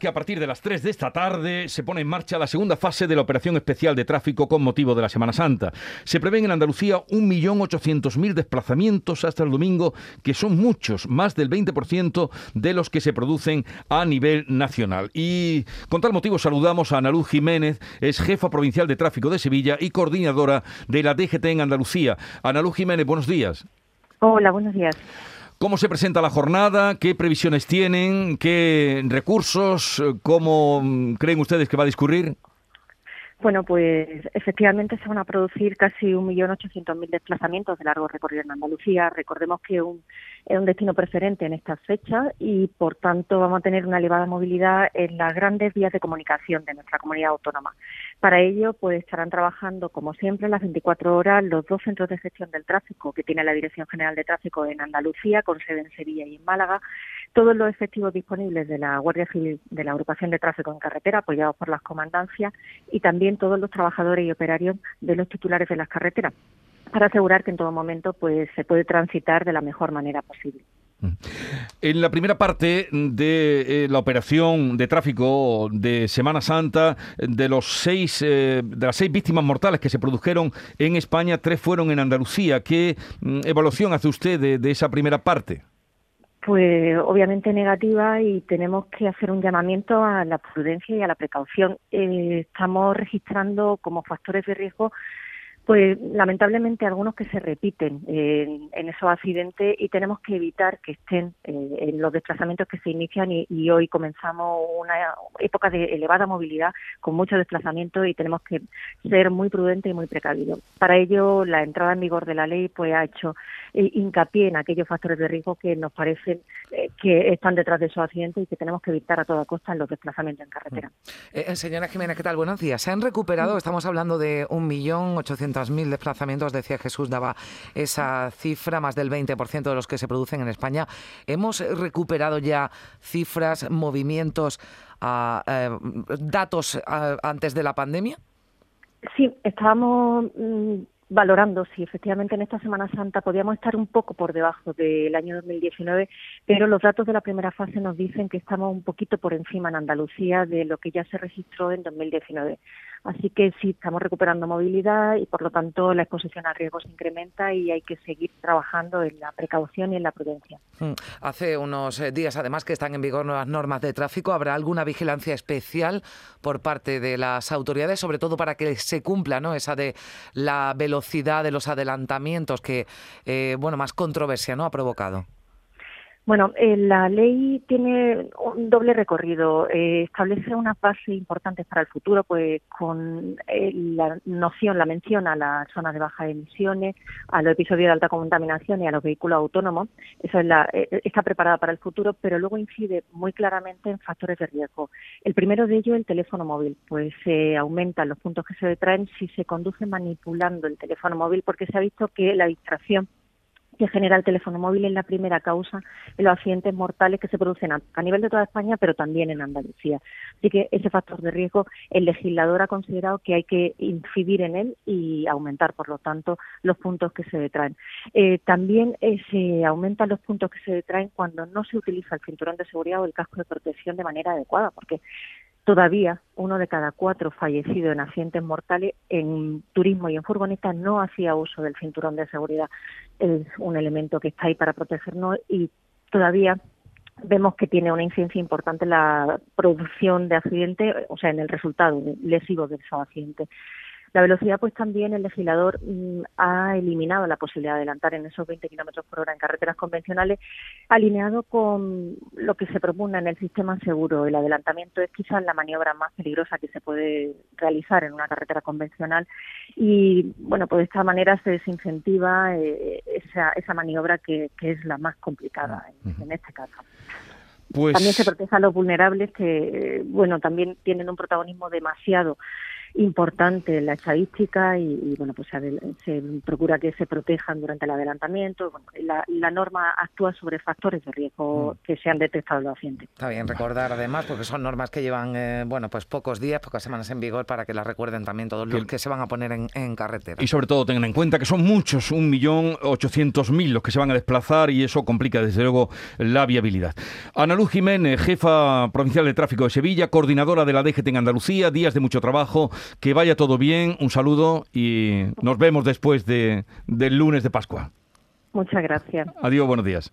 que a partir de las 3 de esta tarde se pone en marcha la segunda fase de la operación especial de tráfico con motivo de la Semana Santa. Se prevén en Andalucía 1.800.000 desplazamientos hasta el domingo, que son muchos, más del 20% de los que se producen a nivel nacional. Y con tal motivo saludamos a Ana Luz Jiménez, es jefa provincial de tráfico de Sevilla y coordinadora de la DGT en Andalucía. Ana Luz Jiménez, buenos días. Hola, buenos días. ¿Cómo se presenta la jornada? ¿Qué previsiones tienen? ¿Qué recursos? ¿Cómo creen ustedes que va a discurrir? Bueno, pues efectivamente se van a producir casi 1.800.000 desplazamientos de largo recorrido en Andalucía. Recordemos que es un destino preferente en estas fechas y, por tanto, vamos a tener una elevada movilidad en las grandes vías de comunicación de nuestra comunidad autónoma. Para ello, pues estarán trabajando, como siempre, las 24 horas los dos centros de gestión del tráfico que tiene la Dirección General de Tráfico en Andalucía, con sede en Sevilla y en Málaga, todos los efectivos disponibles de la Guardia Civil de la Agrupación de Tráfico en Carretera, apoyados por las comandancias, y también todos los trabajadores y operarios de los titulares de las carreteras, para asegurar que en todo momento pues se puede transitar de la mejor manera posible. Mm. En la primera parte de eh, la operación de tráfico de Semana Santa, de los seis, eh, de las seis víctimas mortales que se produjeron en España, tres fueron en Andalucía. ¿Qué mm, evaluación hace usted de esa primera parte? Pues obviamente negativa y tenemos que hacer un llamamiento a la prudencia y a la precaución. Eh, estamos registrando como factores de riesgo pues lamentablemente algunos que se repiten en, esos accidentes y tenemos que evitar que estén eh, en los desplazamientos que se inician y, hoy comenzamos una época de elevada movilidad con muchos desplazamientos y tenemos que ser muy prudentes y muy precavidos. Para ello, la entrada en vigor de la ley pues ha hecho eh, hincapié en aquellos factores de riesgo que nos parecen eh, que están detrás de esos accidentes y que tenemos que evitar a toda costa en los desplazamientos en carretera. señora Jiménez, ¿qué tal? Buenos días. Se han recuperado, estamos hablando de un millón ochocientos mil desplazamientos, decía Jesús, daba esa cifra, más del 20% de los que se producen en España. ¿Hemos recuperado ya cifras, movimientos, eh, datos antes de la pandemia? Sí, estábamos mm, valorando si efectivamente en esta Semana Santa podíamos estar un poco por debajo del año 2019, pero los datos de la primera fase nos dicen que estamos un poquito por encima en Andalucía de lo que ya se registró en 2019. Así que sí, estamos recuperando movilidad y por lo tanto la exposición al riesgo se incrementa y hay que seguir trabajando en la precaución y en la prudencia. Mm. Hace unos eh, días además que están en vigor nuevas normas de tráfico. ¿Habrá alguna vigilancia especial por parte de las autoridades, sobre todo para que se cumpla ¿no? esa de la velocidad de los adelantamientos que eh, bueno más controversia no ha provocado? Bueno, eh, la ley tiene un doble recorrido. Eh, establece unas bases importantes para el futuro, pues con eh, la noción, la mención a las zonas de bajas emisiones, a los episodios de alta contaminación y a los vehículos autónomos. Eso es la, está preparada para el futuro, pero luego incide muy claramente en factores de riesgo. El primero de ellos, el teléfono móvil, pues se aumentan los puntos que se detraen si se conduce manipulando el teléfono móvil, porque se ha visto que la distracción que genera el teléfono móvil es la primera causa de los accidentes mortales que se producen a, nivel de toda España, pero también en Andalucía. Así que ese factor de riesgo, el legislador ha considerado que hay que incidir en él y aumentar, por lo tanto, los puntos que se detraen. Eh, también eh, se aumentan los puntos que se detraen cuando no se utiliza el cinturón de seguridad o el casco de protección de manera adecuada, porque Todavía uno de cada cuatro fallecidos en accidentes mortales en turismo y en furgoneta no hacía uso del cinturón de seguridad. Es un elemento que está ahí para protegernos y todavía vemos que tiene una incidencia importante la producción de accidentes, o sea, en el resultado lesivo de esos accidentes. La velocidad, pues también el legislador mm, ha eliminado la posibilidad de adelantar en esos 20 kilómetros por hora en carreteras convencionales, alineado con lo que se propone en el sistema seguro. El adelantamiento es quizás la maniobra más peligrosa que se puede realizar en una carretera convencional y, bueno, pues de esta manera se desincentiva eh, esa, esa maniobra que, es la más complicada en, en este caso. Pues... También se protege a los vulnerables que, bueno, también tienen un protagonismo demasiado importante la estadística y, bueno, pues se, procura que se protejan durante el adelantamiento. la, norma actúa sobre factores de riesgo mm. que se han detectado en los pacientes. Está bien recordar además, porque son normas que llevan, eh, bueno, pues pocos días, pocas semanas en vigor para que las recuerden también todos los que, se van a poner en, carretera. Y sobre todo tengan en cuenta que son muchos, un millón ochocientos mil los que se van a desplazar y eso complica desde luego la viabilidad. Ana Luz Jiménez, jefa provincial de tráfico de Sevilla, coordinadora de la DGT en Andalucía, días de mucho trabajo, que vaya todo bien, un saludo y nos vemos después de, del lunes de Pascua. Muchas gracias. Adiós, buenos días.